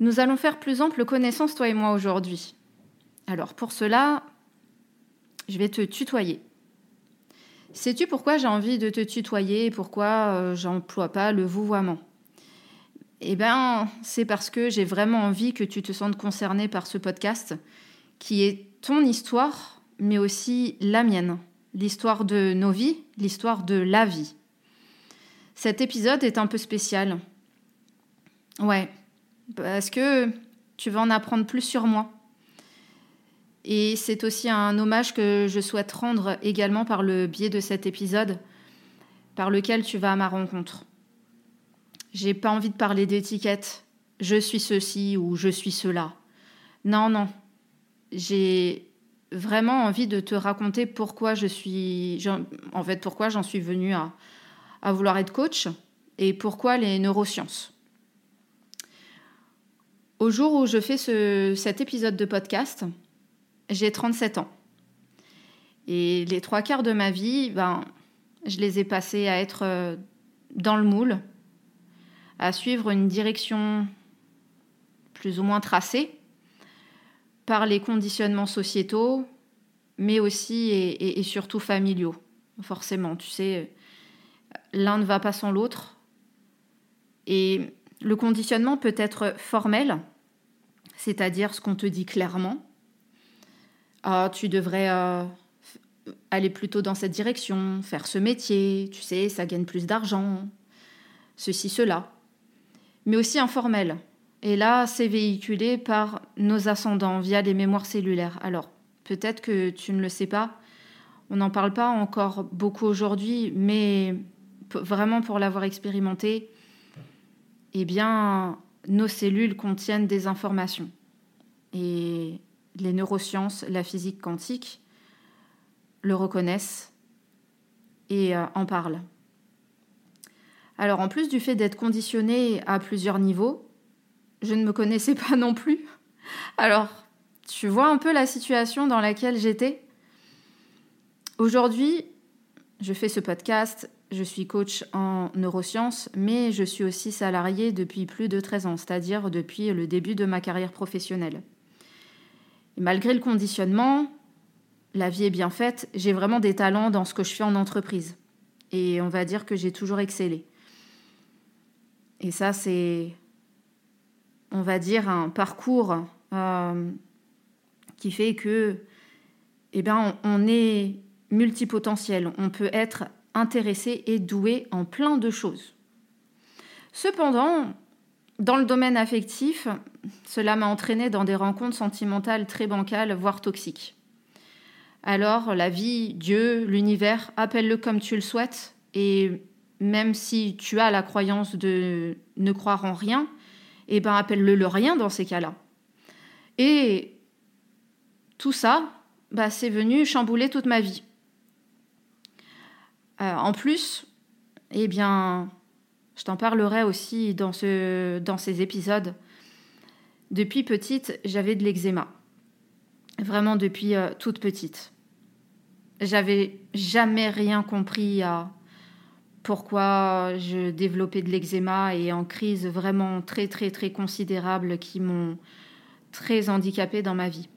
Nous allons faire plus ample connaissance, toi et moi, aujourd'hui. Alors, pour cela, je vais te tutoyer. Sais-tu pourquoi j'ai envie de te tutoyer et pourquoi euh, j'emploie pas le vouvoiement? Eh bien, c'est parce que j'ai vraiment envie que tu te sentes concerné par ce podcast, qui est ton histoire, mais aussi la mienne, l'histoire de nos vies, l'histoire de la vie. Cet épisode est un peu spécial. Ouais, parce que tu vas en apprendre plus sur moi. Et c'est aussi un hommage que je souhaite rendre également par le biais de cet épisode, par lequel tu vas à ma rencontre. J'ai pas envie de parler d'étiquette, je suis ceci ou je suis cela. Non, non. J'ai vraiment envie de te raconter pourquoi je suis. En fait, pourquoi j'en suis venue à, à vouloir être coach et pourquoi les neurosciences. Au jour où je fais cet épisode de podcast, j'ai 37 ans. Et les trois quarts de ma vie, ben, je les ai passés à être euh, dans le moule, à suivre une direction plus ou moins tracée par les conditionnements sociétaux, mais aussi et surtout familiaux. Forcément, tu sais, l'un ne va pas sans l'autre. Et le conditionnement peut être formel, c'est-à-dire ce qu'on te dit clairement. Ah, tu devrais euh, aller plutôt dans cette direction, faire ce métier, tu sais, ça gagne plus d'argent, ceci, cela. Mais aussi informel. Et là, c'est véhiculé par nos ascendants via les mémoires cellulaires. Alors, peut-être que tu ne le sais pas, on n'en parle pas encore beaucoup aujourd'hui, mais vraiment pour l'avoir expérimenté, eh bien, nos cellules contiennent des informations. Et les neurosciences, la physique quantique le reconnaissent et euh, en parlent. Alors en plus du fait d'être conditionné à plusieurs niveaux, je ne me connaissais pas non plus. Alors, tu vois un peu la situation dans laquelle j'étais Aujourd'hui, je fais ce podcast je suis coach en neurosciences, mais je suis aussi salariée depuis plus de 13 ans, c'est-à-dire depuis le début de ma carrière professionnelle. Malgré le conditionnement, la vie est bien faite, j'ai vraiment des talents dans ce que je fais en entreprise. Et on va dire que j'ai toujours excellé. Et ça, c'est, on va dire, un parcours euh, qui fait que, eh bien, on est multipotentiel. On peut être intéressé et doué en plein de choses. Cependant, dans le domaine affectif, cela m'a entraîné dans des rencontres sentimentales très bancales, voire toxiques. Alors, la vie, Dieu, l'univers, appelle-le comme tu le souhaites, et même si tu as la croyance de ne croire en rien, eh ben appelle-le le rien dans ces cas-là. Et tout ça, bah, c'est venu chambouler toute ma vie. Euh, en plus, eh bien, je t'en parlerai aussi dans, ce, dans ces épisodes. Depuis petite, j'avais de l'eczéma. Vraiment depuis euh, toute petite. J'avais jamais rien compris à pourquoi je développais de l'eczéma et en crise vraiment très très très considérable qui m'ont très handicapée dans ma vie.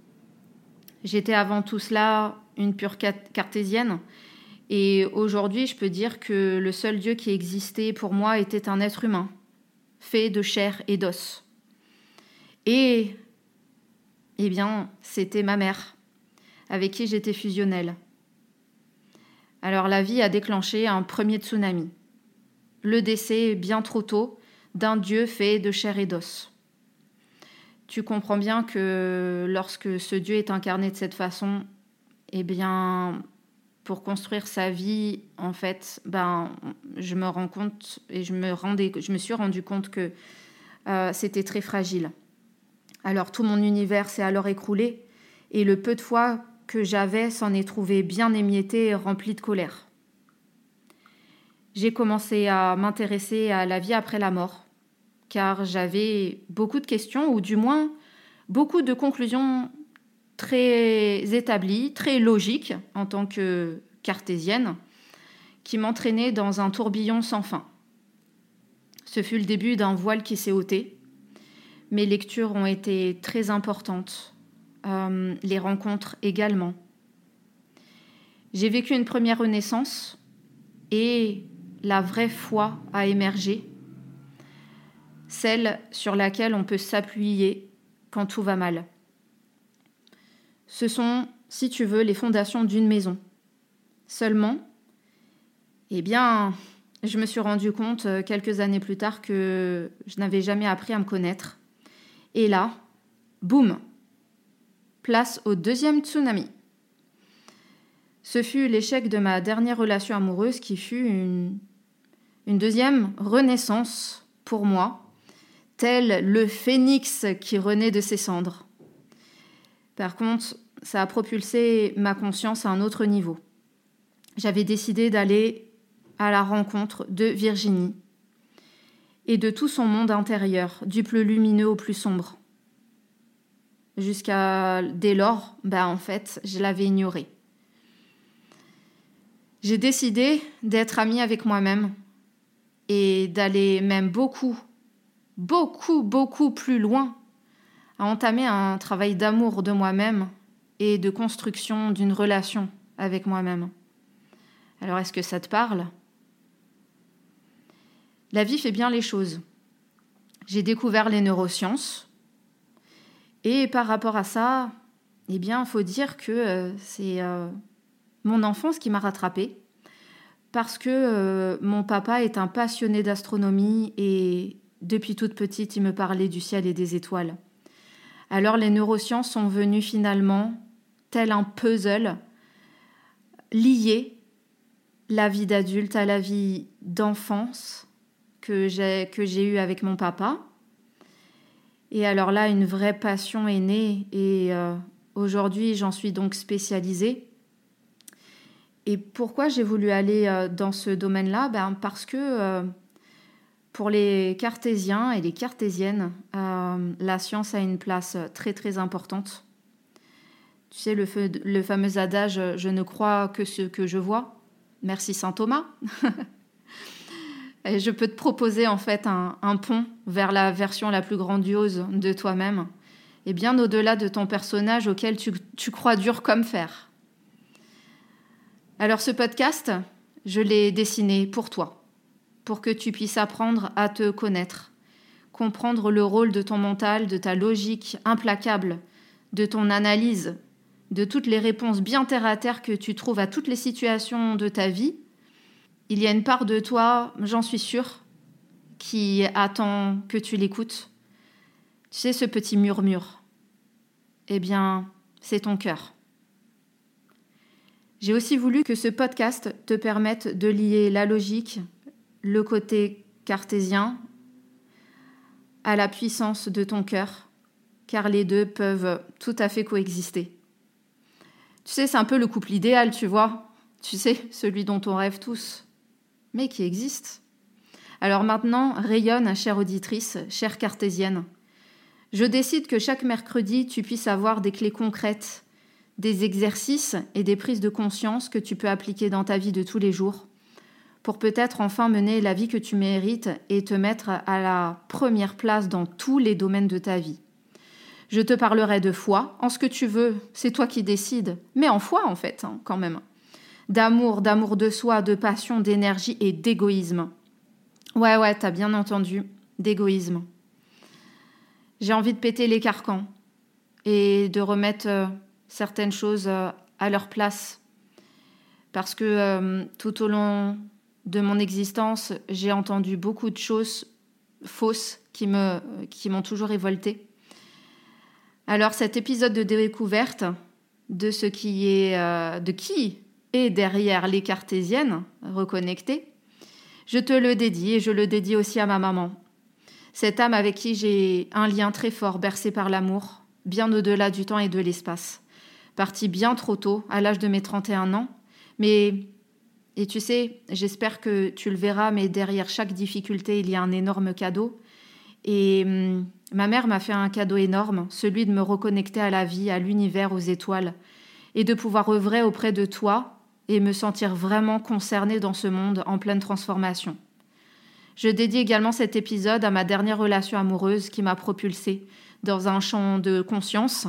J'étais avant tout cela une pure cartésienne Et aujourd'hui, je peux dire que le seul Dieu qui existait pour moi était un être humain, fait de chair et d'os. Et, eh bien, c'était ma mère, avec qui j'étais fusionnelle. Alors la vie a déclenché un premier tsunami. Le décès bien trop tôt d'un Dieu fait de chair et d'os. Tu comprends bien que lorsque ce Dieu est incarné de cette façon, eh bien, pour construire sa vie, en fait, ben, je me rends compte et je me, suis rendu compte que euh, c'était très fragile. Alors tout mon univers s'est alors écroulé et le peu de foi que j'avais s'en est trouvé bien émietté et rempli de colère. J'ai commencé à m'intéresser à la vie après la mort, car j'avais beaucoup de questions, ou du moins beaucoup de conclusions très établies, très logiques en tant que cartésienne, qui m'entraînaient dans un tourbillon sans fin. Ce fut le début d'un voile qui s'est ôté. Mes lectures ont été très importantes, euh, les rencontres également. J'ai vécu une première renaissance et la vraie foi a émergé, celle sur laquelle on peut s'appuyer quand tout va mal. Ce sont, si tu veux, les fondations d'une maison. Seulement, eh bien, je me suis rendu compte euh, quelques années plus tard que je n'avais jamais appris à me connaître. Et là, boum, place au deuxième tsunami. Ce fut l'échec de ma dernière relation amoureuse qui fut une une deuxième renaissance pour moi, tel le phénix qui renaît de ses cendres. Par contre, ça a propulsé ma conscience à un autre niveau. J'avais décidé d'aller à la rencontre de Virginie et de tout son monde intérieur, du plus lumineux au plus sombre. Jusqu'à dès lors, ben en fait, je l'avais ignoré. J'ai décidé d'être amie avec moi-même et d'aller même beaucoup, beaucoup, beaucoup plus loin, à entamer un travail d'amour de moi-même et de construction d'une relation avec moi-même. Alors est-ce que ça te parle? La vie fait bien les choses. J'ai découvert les neurosciences et par rapport à ça, eh bien, faut dire que euh, c'est euh, mon enfance qui m'a rattrapée parce que euh, mon papa est un passionné d'astronomie et depuis toute petite, il me parlait du ciel et des étoiles. Alors les neurosciences sont venues finalement, tel un puzzle, lier la vie d'adulte à la vie d'enfance que j'ai eue avec mon papa. Et alors là, une vraie passion est née et euh, aujourd'hui, j'en suis donc spécialisée et pourquoi j'ai voulu aller euh, dans ce domaine-là? Ben Parce que euh, pour les cartésiens et les cartésiennes, euh, la science a une place très très importante. Tu sais, le, fameux adage Je ne crois que ce que je vois. Merci saint Thomas. et je peux te proposer en fait un, pont vers la version la plus grandiose de toi-même et bien au-delà de ton personnage auquel tu crois dur comme fer. Alors ce podcast, je l'ai dessiné pour toi, pour que tu puisses apprendre à te connaître, comprendre le rôle de ton mental, de ta logique implacable, de ton analyse, de toutes les réponses bien terre à terre que tu trouves à toutes les situations de ta vie. Il y a une part de toi, j'en suis sûre, qui attend que tu l'écoutes. Tu sais, ce petit murmure. Eh bien, c'est ton cœur. J'ai aussi voulu que ce podcast te permette de lier la logique, le côté cartésien, à la puissance de ton cœur, car les deux peuvent tout à fait coexister. Tu sais, c'est un peu le couple idéal, tu vois. Tu sais, celui dont on rêve tous, mais qui existe. Alors maintenant, rayonne, chère auditrice, chère cartésienne. Je décide que chaque mercredi, tu puisses avoir des clés concrètes des exercices et des prises de conscience que tu peux appliquer dans ta vie de tous les jours pour peut-être enfin mener la vie que tu mérites et te mettre à la première place dans tous les domaines de ta vie. Je te parlerai de foi, en ce que tu veux, c'est toi qui décides, mais en foi en fait, hein, quand même. d'amour, d'amour de soi, de passion, d'énergie et d'égoïsme. Ouais, ouais, t'as bien entendu, d'égoïsme. J'ai envie de péter les carcans et de remettre euh, certaines choses euh, à leur place. Parce que euh, tout au long de mon existence, j'ai entendu beaucoup de choses fausses qui me qui m'ont toujours révoltée. Alors cet épisode de découverte de ce qui est de qui est derrière les cartésiennes reconnectées, je te le dédie et je le dédie aussi à ma maman. Cette âme avec qui j'ai un lien très fort bercé par l'amour, bien au-delà du temps et de l'espace. Partie bien trop tôt, à l'âge de mes 31 ans, mais et tu sais, j'espère que tu le verras, mais derrière chaque difficulté, il y a un énorme cadeau. Et hum, ma mère m'a fait un cadeau énorme, celui de me reconnecter à la vie, à l'univers, aux étoiles, et de pouvoir œuvrer auprès de toi et me sentir vraiment concernée dans ce monde en pleine transformation. Je dédie également cet épisode à ma dernière relation amoureuse qui m'a propulsée dans un champ de conscience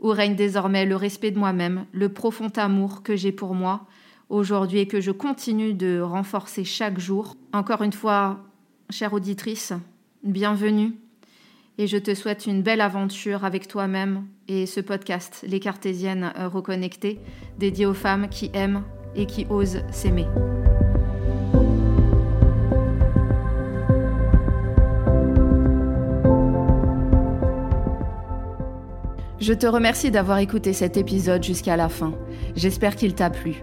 où règne désormais le respect de moi-même, le profond amour que j'ai pour moi aujourd'hui et que je continue de renforcer chaque jour. Encore une fois, chère auditrice, bienvenue et je te souhaite une belle aventure avec toi-même et ce podcast, Les Cartésiennes Reconnectées, dédié aux femmes qui aiment et qui osent s'aimer. Je te remercie d'avoir écouté cet épisode jusqu'à la fin. J'espère qu'il t'a plu.